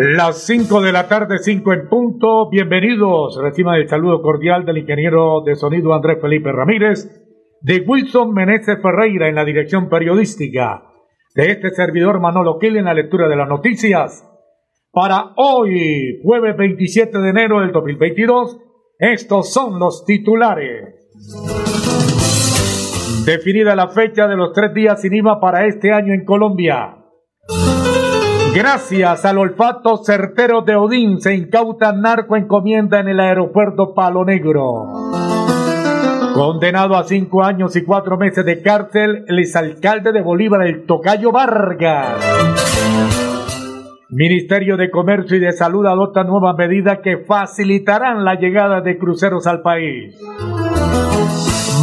Las 5 de la tarde, 5 en punto. Bienvenidos. Reciban el saludo cordial del ingeniero de sonido Andrés Felipe Ramírez, de Wilson Meneses Ferreira en la dirección periodística, de este servidor Manolo Kill en la lectura de las noticias. Para hoy, jueves 27 de enero del 2022, estos son los titulares. Definida la fecha de los tres días sin IVA para este año en Colombia. Gracias al olfato certero de Odín se incauta narco encomienda en el aeropuerto Palo Negro. Condenado a cinco años y cuatro meses de cárcel, el exalcalde de Bolívar, el Tocayo Vargas. Ministerio de Comercio y de Salud adopta nuevas medidas que facilitarán la llegada de cruceros al país.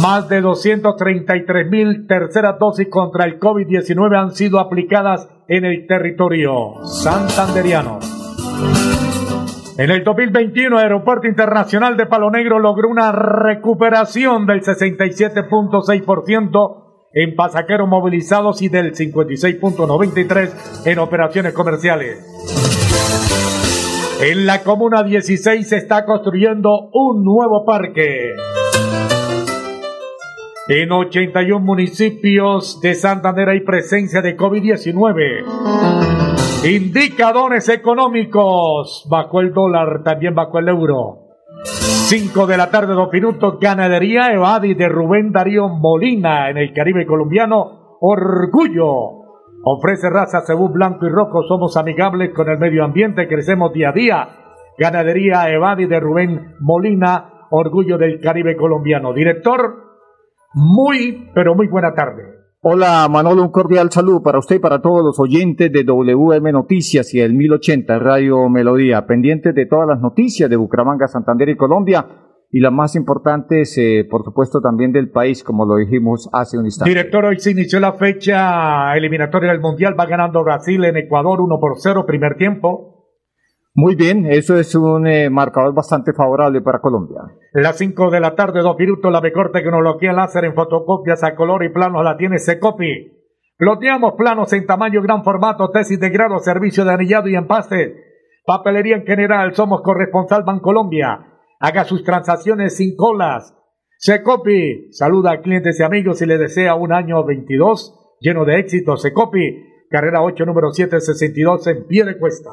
Más de 233 mil terceras dosis contra el COVID-19 han sido aplicadas en el territorio santanderiano. En el 2021, el Aeropuerto Internacional de Palo Negro logró una recuperación del 67.6% en pasajeros movilizados y del 56.93% en operaciones comerciales. En la Comuna 16 se está construyendo un nuevo parque. En 81 municipios de Santander hay presencia de COVID-19. Indicadores económicos. Bajó el dólar, también bajó el euro. 5 de la tarde, dos minutos. Ganadería Evadi de Rubén Darío Molina en el Caribe colombiano. Orgullo. Ofrece raza cebú blanco y rojo. Somos amigables con el medio ambiente. Crecemos día a día. Ganadería Evadi de Rubén Molina. Orgullo del Caribe colombiano. Director muy, pero muy buena tarde. Hola Manolo, un cordial saludo para usted y para todos los oyentes de WM Noticias y el 1080 Radio Melodía, pendientes de todas las noticias de Bucaramanga, Santander y Colombia y las más importantes, eh, por supuesto, también del país, como lo dijimos hace un instante. Director, hoy se inició la fecha eliminatoria del Mundial, va ganando Brasil en Ecuador 1 por 0, primer tiempo. Muy bien, eso es un eh, marcador bastante favorable para Colombia. Las 5 de la tarde, dos minutos, la mejor tecnología láser en fotocopias a color y planos la tiene Secopi. Ploteamos planos en tamaño gran formato, tesis de grado, servicio de anillado y empaste. Papelería en general, somos corresponsal Bancolombia. Haga sus transacciones sin colas. Secopi saluda a clientes y amigos y le desea un año 22 lleno de éxito. Secopi, carrera 8, número 762 en pie de cuesta.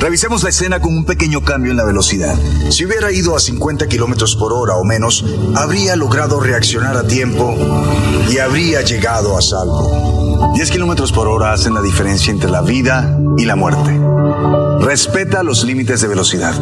Revisemos la escena con un pequeño cambio en la velocidad. Si hubiera ido a 50 kilómetros por hora o menos, habría logrado reaccionar a tiempo y habría llegado a salvo. 10 kilómetros por hora hacen la diferencia entre la vida y la muerte. Respeta los límites de velocidad.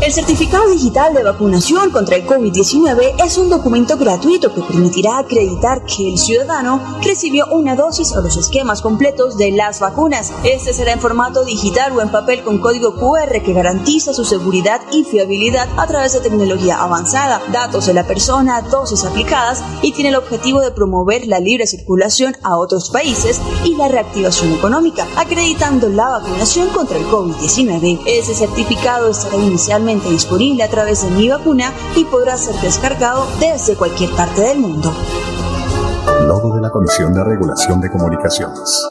El certificado digital de vacunación contra el COVID-19 es un documento gratuito que permitirá acreditar que el ciudadano recibió una dosis o los esquemas completos de las vacunas. Este será en formato digital o en papel con código QR que garantiza su seguridad y fiabilidad a través de tecnología avanzada, datos de la persona, dosis aplicadas y tiene el objetivo de promover la libre circulación a otros países y la reactivación económica, acreditando la vacunación contra el COVID-19. Ese certificado estará inicialmente disponible a través de Mi Vacuna y podrá ser descargado desde cualquier parte del mundo. Logo de la Comisión de Regulación de Comunicaciones.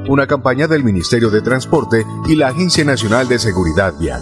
Una campaña del Ministerio de Transporte y la Agencia Nacional de Seguridad Vial.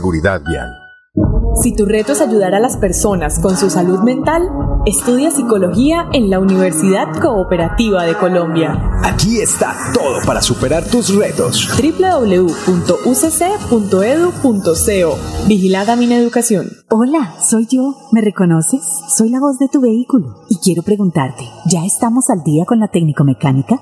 Vial. Si tu reto es ayudar a las personas con su salud mental, estudia psicología en la Universidad Cooperativa de Colombia. Aquí está todo para superar tus retos. www.ucc.edu.co Vigilada mi educación. Hola, soy yo. ¿Me reconoces? Soy la voz de tu vehículo. Y quiero preguntarte, ¿ya estamos al día con la técnico mecánica?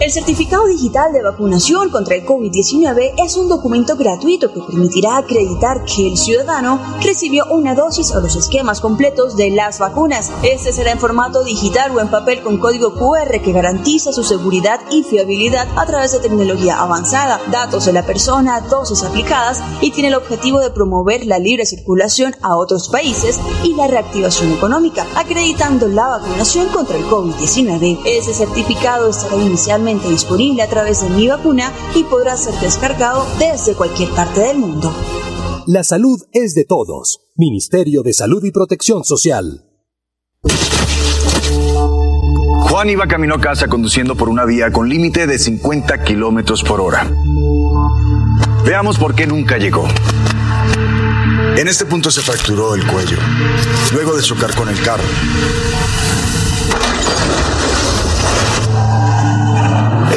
El certificado digital de vacunación contra el COVID-19 es un documento gratuito que permitirá acreditar que el ciudadano recibió una dosis o los esquemas completos de las vacunas. Este será en formato digital o en papel con código QR que garantiza su seguridad y fiabilidad a través de tecnología avanzada, datos de la persona, dosis aplicadas y tiene el objetivo de promover la libre circulación a otros países y la reactivación económica, acreditando la vacunación contra el COVID-19. Ese certificado estará disponible a través de Mi Vacuna y podrá ser descargado desde cualquier parte del mundo. La salud es de todos. Ministerio de Salud y Protección Social. Juan iba camino a casa conduciendo por una vía con límite de 50 kilómetros por hora. Veamos por qué nunca llegó. En este punto se fracturó el cuello, luego de chocar con el carro.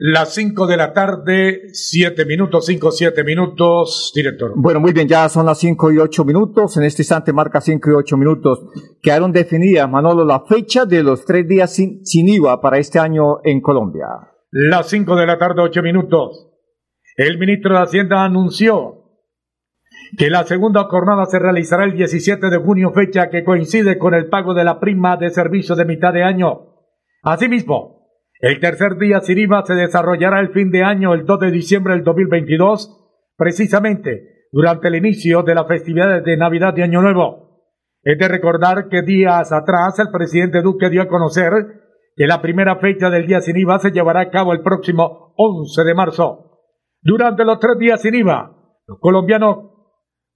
las 5 de la tarde, 7 minutos, 5, 7 minutos, director. Bueno, muy bien, ya son las 5 y 8 minutos. En este instante marca 5 y 8 minutos. Quedaron definidas, Manolo, la fecha de los tres días sin, sin IVA para este año en Colombia. Las 5 de la tarde, 8 minutos. El ministro de Hacienda anunció que la segunda jornada se realizará el 17 de junio, fecha que coincide con el pago de la prima de servicio de mitad de año. Asimismo, el tercer día sin IVA se desarrollará el fin de año, el 2 de diciembre del 2022, precisamente durante el inicio de las festividades de Navidad y Año Nuevo. Es de recordar que días atrás el presidente Duque dio a conocer que la primera fecha del día sin IVA se llevará a cabo el próximo 11 de marzo. Durante los tres días sin IVA, los colombianos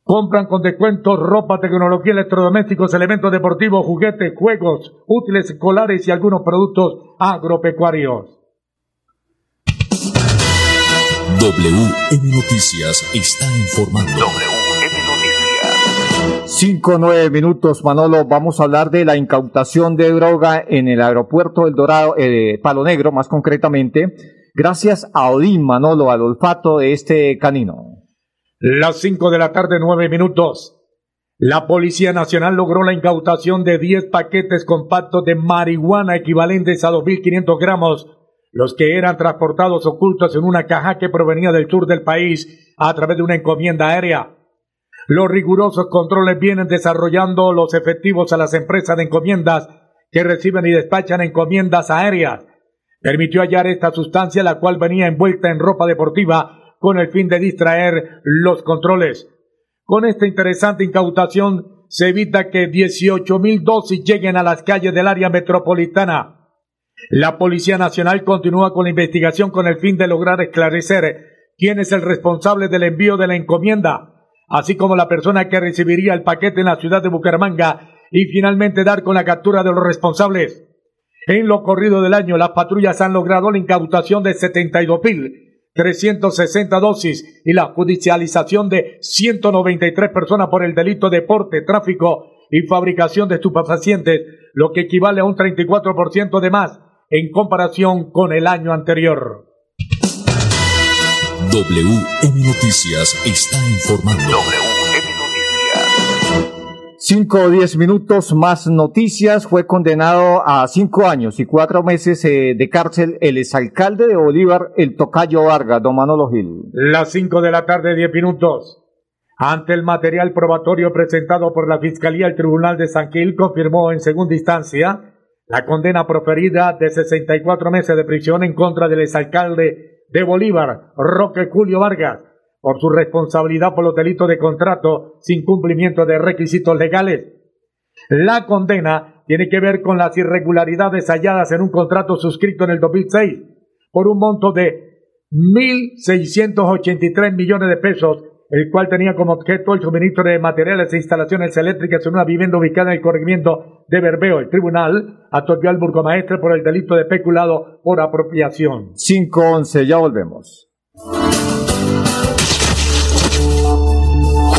Compran con descuentos ropa, tecnología, electrodomésticos, elementos deportivos, juguetes, juegos, útiles escolares y algunos productos agropecuarios. WM Noticias está informando. WM Noticias. Cinco nueve minutos, Manolo. Vamos a hablar de la incautación de droga en el aeropuerto del Dorado, eh, Palo Negro, más concretamente, gracias a Odín, Manolo, al olfato de este canino. Las 5 de la tarde, 9 minutos. La Policía Nacional logró la incautación de 10 paquetes compactos de marihuana equivalentes a 2.500 gramos, los que eran transportados ocultos en una caja que provenía del sur del país a través de una encomienda aérea. Los rigurosos controles vienen desarrollando los efectivos a las empresas de encomiendas que reciben y despachan encomiendas aéreas. permitió hallar esta sustancia la cual venía envuelta en ropa deportiva con el fin de distraer los controles. Con esta interesante incautación se evita que 18 mil dosis lleguen a las calles del área metropolitana. La Policía Nacional continúa con la investigación con el fin de lograr esclarecer quién es el responsable del envío de la encomienda, así como la persona que recibiría el paquete en la ciudad de Bucaramanga y finalmente dar con la captura de los responsables. En lo corrido del año, las patrullas han logrado la incautación de 72.360 dosis y la judicialización de 193 personas por el delito de porte, tráfico y fabricación de estupefacientes, lo que equivale a un 34% de más en comparación con el año anterior. WM Noticias está informando. Cinco o diez minutos más noticias. Fue condenado a cinco años y cuatro meses eh, de cárcel el exalcalde de Bolívar, el Tocayo Vargas, don Manolo Gil. Las cinco de la tarde, diez minutos. Ante el material probatorio presentado por la Fiscalía, el Tribunal de San Gil confirmó en segunda instancia la condena proferida de 64 meses de prisión en contra del exalcalde de Bolívar, Roque Julio Vargas por su responsabilidad por los delitos de contrato sin cumplimiento de requisitos legales. La condena tiene que ver con las irregularidades halladas en un contrato suscrito en el 2006 por un monto de 1.683 millones de pesos, el cual tenía como objeto el suministro de materiales e instalaciones eléctricas en una vivienda ubicada en el corregimiento de Berbeo. El tribunal atorgó al burgomaestre por el delito de peculado por apropiación. 5-11, ya volvemos.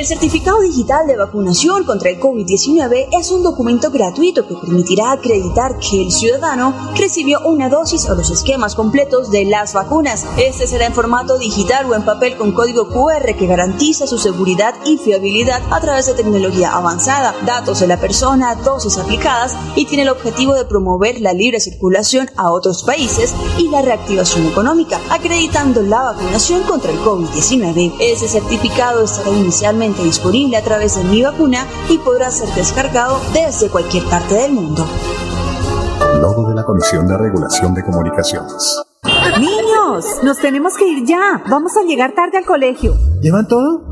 El certificado digital de vacunación contra el COVID-19 es un documento gratuito que permitirá acreditar que el ciudadano recibió una dosis o los esquemas completos de las vacunas. Este será en formato digital o en papel con código QR que garantiza su seguridad y fiabilidad a través de tecnología avanzada, datos de la persona, dosis aplicadas y tiene el objetivo de promover la libre circulación a otros países y la reactivación económica, acreditando la vacunación contra el COVID-19. Ese certificado estará inicialmente disponible a través de Mi Vacuna y podrá ser descargado desde cualquier parte del mundo. Logo de la Comisión de Regulación de Comunicaciones. Niños, nos tenemos que ir ya. Vamos a llegar tarde al colegio. ¿Llevan todo?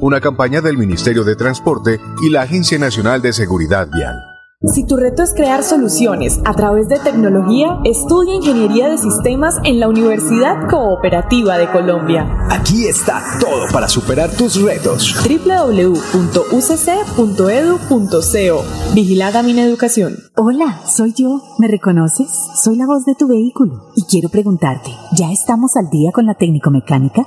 Una campaña del Ministerio de Transporte y la Agencia Nacional de Seguridad Vial. Si tu reto es crear soluciones a través de tecnología, estudia Ingeniería de Sistemas en la Universidad Cooperativa de Colombia. Aquí está todo para superar tus retos. www.ucc.edu.co Vigilada mi educación. Hola, soy yo. ¿Me reconoces? Soy la voz de tu vehículo. Y quiero preguntarte, ¿ya estamos al día con la técnico-mecánica?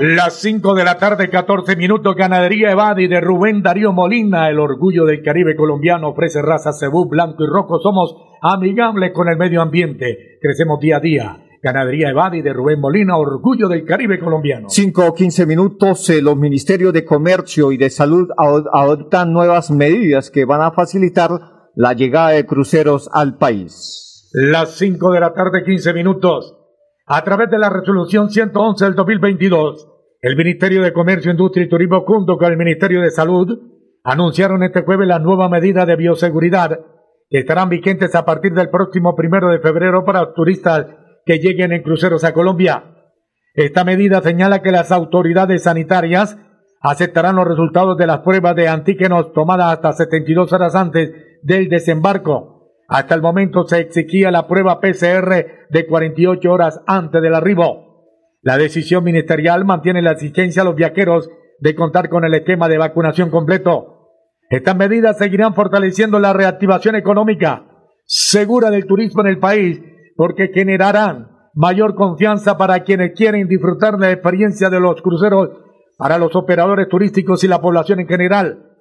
Las 5 de la tarde, 14 minutos, ganadería Evadi de Rubén Darío Molina, el orgullo del Caribe colombiano, ofrece raza cebú, blanco y rojo. Somos amigables con el medio ambiente. Crecemos día a día. Ganadería Evadi de Rubén Molina, orgullo del Caribe colombiano. 5 o 15 minutos, eh, los ministerios de Comercio y de Salud adoptan nuevas medidas que van a facilitar la llegada de cruceros al país. Las 5 de la tarde, 15 minutos. A través de la resolución 111 del 2022, el Ministerio de Comercio, Industria y Turismo junto con el Ministerio de Salud anunciaron este jueves la nueva medida de bioseguridad que estarán vigentes a partir del próximo primero de febrero para los turistas que lleguen en cruceros a Colombia. Esta medida señala que las autoridades sanitarias aceptarán los resultados de las pruebas de antígenos tomadas hasta 72 horas antes del desembarco hasta el momento se exigía la prueba PCR de 48 horas antes del arribo. La decisión ministerial mantiene la exigencia a los viajeros de contar con el esquema de vacunación completo. Estas medidas seguirán fortaleciendo la reactivación económica segura del turismo en el país porque generarán mayor confianza para quienes quieren disfrutar la experiencia de los cruceros para los operadores turísticos y la población en general.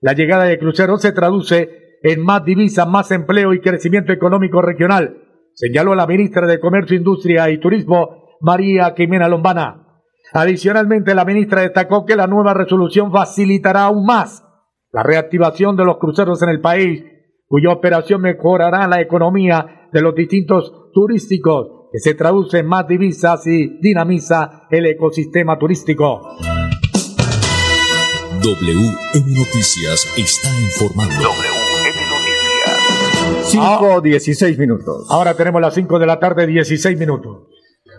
La llegada de cruceros se traduce en más divisas, más empleo y crecimiento económico regional, señaló la ministra de Comercio, Industria y Turismo, María Quimena Lombana. Adicionalmente, la ministra destacó que la nueva resolución facilitará aún más la reactivación de los cruceros en el país, cuya operación mejorará la economía de los distintos turísticos, que se traduce en más divisas y dinamiza el ecosistema turístico. WM Noticias está informando. 5, 16 minutos. Ahora tenemos las 5 de la tarde, 16 minutos.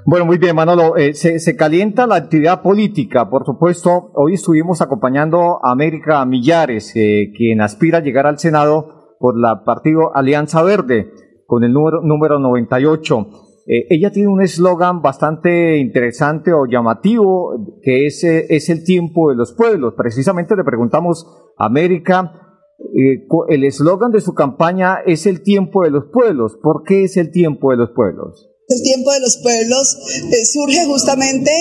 Bueno, muy bien, Manolo. Eh, se, calienta la actividad política, por supuesto. Hoy estuvimos acompañando a América Millares, eh, quien aspira a llegar al Senado por la partido Alianza Verde, con el número, número 98. Eh, ella tiene un eslogan bastante interesante o llamativo, que es, es el tiempo de los pueblos. Precisamente le preguntamos a América eh, el eslogan de su campaña es el tiempo de los pueblos. ¿Por qué es el tiempo de los pueblos? El tiempo de los pueblos eh, surge justamente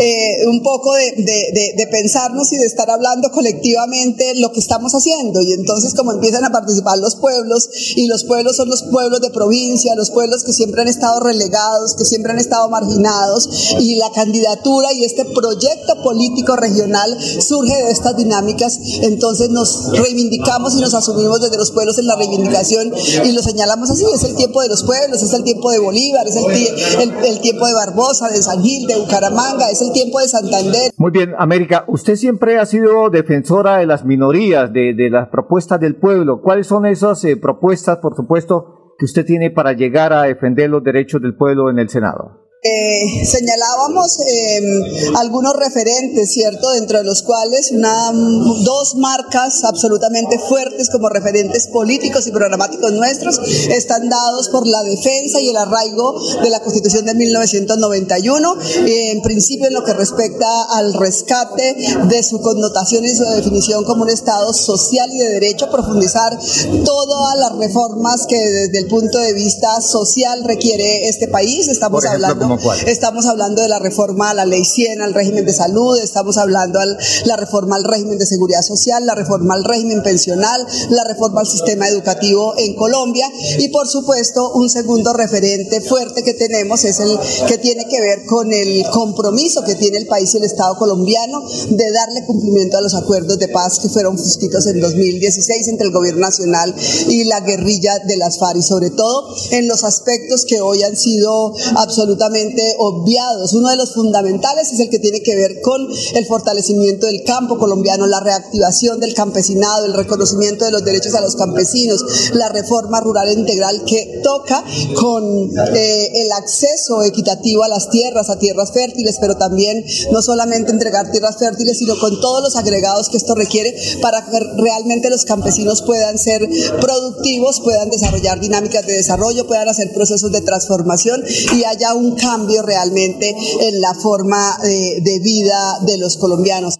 eh, un poco de, pensarnos y de estar hablando colectivamente lo que estamos haciendo. Y entonces como empiezan a participar los pueblos, y los pueblos son los pueblos de provincia, los pueblos que siempre han estado relegados, que siempre han estado marginados, y la candidatura y este proyecto político regional surge de estas dinámicas, entonces nos reivindicamos y nos asumimos desde los pueblos en la reivindicación y lo señalamos así, es el tiempo de los pueblos, es el tiempo de Bolívar, es el tiempo el, tiempo de Barbosa, de San Gil, de Bucaramanga, es el tiempo de Santander. Muy bien, América, usted siempre ha sido defensora de las minorías, de, las propuestas del pueblo. ¿Cuáles son esas eh, propuestas, por supuesto, que usted tiene para llegar a defender los derechos del pueblo en el Senado? Eh, señalábamos em, algunos referentes, ¿cierto? Dentro de los cuales una, dos marcas absolutamente fuertes como referentes políticos y programáticos nuestros están dados por la defensa y el arraigo de la Constitución de 1991, en principio en lo que respecta al rescate de su connotación y su definición como un Estado social y de derecho, profundizar todas las reformas que desde el punto de vista social requiere este país. Estamos hablando Estamos hablando de la reforma a la ley 100, al régimen de salud, estamos hablando de la reforma al régimen de seguridad social, la reforma al régimen pensional, la reforma al sistema educativo en Colombia. Y por supuesto un segundo referente fuerte que tenemos es el que tiene que ver con el compromiso que tiene el país y el Estado colombiano de darle cumplimiento a los acuerdos de paz que fueron suscritos en 2016 entre el gobierno nacional y la guerrilla de las FARC y sobre todo en los aspectos que hoy han sido absolutamente obviados. Uno de los fundamentales es el que tiene que ver con el fortalecimiento del campo colombiano, la reactivación del campesinado, el reconocimiento de los derechos a los campesinos, la reforma rural integral que toca con eh, el acceso equitativo a las tierras, a tierras fértiles, pero también no solamente entregar tierras fértiles, sino con todos los agregados que esto requiere para que realmente los campesinos puedan ser productivos, puedan desarrollar dinámicas de desarrollo, puedan hacer procesos de transformación y haya un cambio realmente en la forma de, de vida de los colombianos.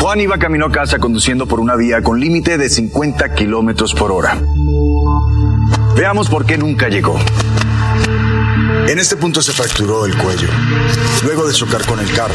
Juan iba camino a casa conduciendo por una vía con límite de 50 kilómetros por hora. Veamos por qué nunca llegó. En este punto se fracturó el cuello, luego de chocar con el carro.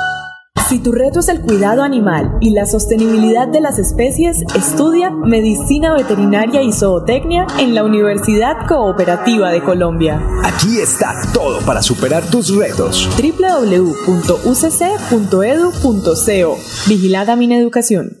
Si tu reto es el cuidado animal y la sostenibilidad de las especies, estudia Medicina Veterinaria y Zootecnia en la Universidad Cooperativa de Colombia. Aquí está todo para superar tus retos. www.ucc.edu.co Vigilada Mineducación.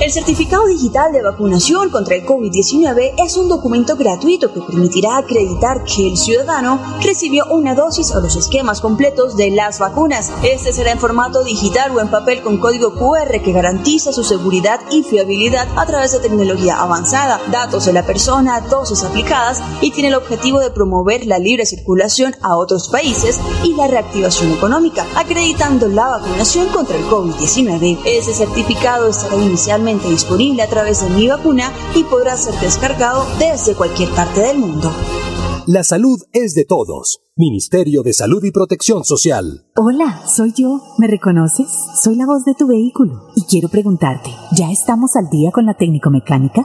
El certificado digital de vacunación contra el COVID-19 es un documento gratuito que permitirá acreditar que el ciudadano recibió una dosis o los esquemas completos de las vacunas. Este será en formato digital o en papel con código QR que garantiza su seguridad y fiabilidad a través de tecnología avanzada, datos de la persona, dosis aplicadas y tiene el objetivo de promover la libre circulación a otros países y la reactivación económica, acreditando la vacunación contra el COVID-19. Ese certificado estará inicialmente disponible a través de Mi Vacuna y podrá ser descargado desde cualquier parte del mundo. La salud es de todos. Ministerio de Salud y Protección Social. Hola, soy yo. ¿Me reconoces? Soy la voz de tu vehículo y quiero preguntarte, ¿ya estamos al día con la técnico-mecánica?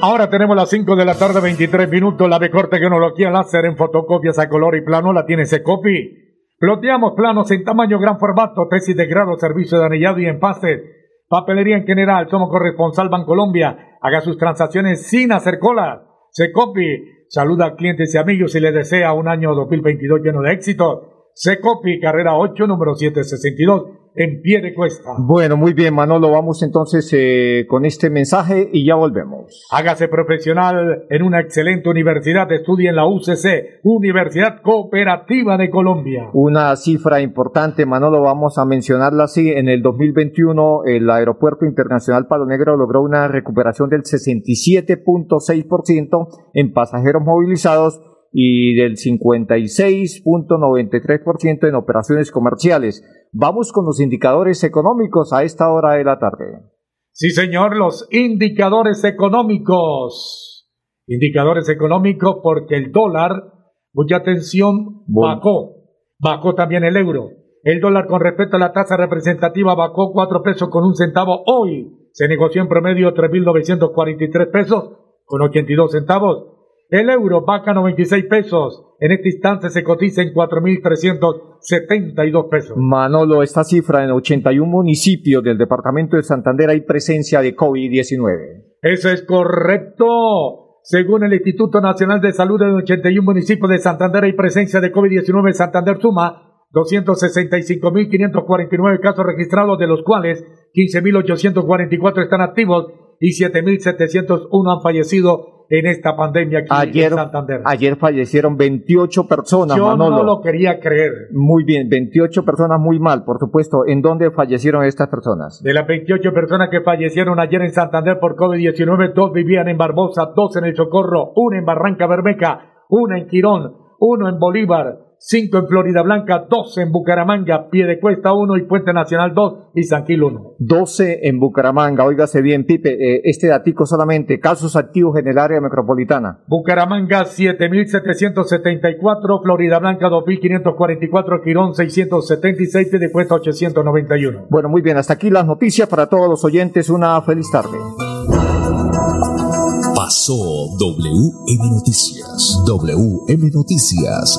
Ahora tenemos las 5 de la tarde, 23 minutos. La corte tecnología láser en fotocopias a color y plano la tiene Secopi. Ploteamos planos en tamaño gran formato, tesis de grado, servicio de anillado y empaste. Papelería en general, somos corresponsal Bancolombia. Haga sus transacciones sin hacer cola. Secopi saluda a clientes y amigos y les desea un año 2022 lleno de éxito. Secopi, carrera 8, número 762, en pie de cuesta. Bueno, muy bien, Manolo. Vamos entonces eh, con este mensaje y ya volvemos. Hágase profesional en una excelente universidad. Estudie en la UCC, Universidad Cooperativa de Colombia. Una cifra importante, Manolo, vamos a mencionarla así. En el 2021, el Aeropuerto Internacional Palo Negro logró una recuperación del 67.6% en pasajeros movilizados y del 56.93% en operaciones comerciales. Vamos con los indicadores económicos a esta hora de la tarde. Sí, señor, los indicadores económicos. Indicadores económicos porque el dólar, mucha atención, bajó. Bajó también el euro. El dólar con respecto a la tasa representativa bajó 4 pesos con un centavo. Hoy se negoció en promedio 3.943 pesos con 82 centavos. El euro baja 96 pesos. En este instante se cotiza en 4.372 pesos. Manolo, esta cifra en 81 municipios del departamento de Santander hay presencia de COVID-19. Eso es correcto. Según el Instituto Nacional de Salud de 81 municipios de Santander hay presencia de COVID-19. Santander suma 265.549 casos registrados, de los cuales 15.844 están activos y 7.701 han fallecido en esta pandemia aquí ayer, en Santander. Ayer fallecieron 28 personas, Yo Manolo. no lo quería creer. Muy bien, 28 personas muy mal, por supuesto. ¿En dónde fallecieron estas personas? De las 28 personas que fallecieron ayer en Santander por COVID-19, dos vivían en Barbosa, dos en El Socorro, una en Barranca Bermeja, una en Quirón, uno en Bolívar, 5 en Florida Blanca, 12 en Bucaramanga, Piedecuesta 1 y Puente Nacional 2 y San Gil 1. 12 en Bucaramanga, óigase bien, Pipe, eh, este datico solamente, casos activos en el área metropolitana. Bucaramanga 7.774, Florida Blanca 2.544, Quirón 676, Piedecuesta 891. Bueno, muy bien, hasta aquí las noticias para todos los oyentes, una feliz tarde. Pasó WM Noticias. WM Noticias.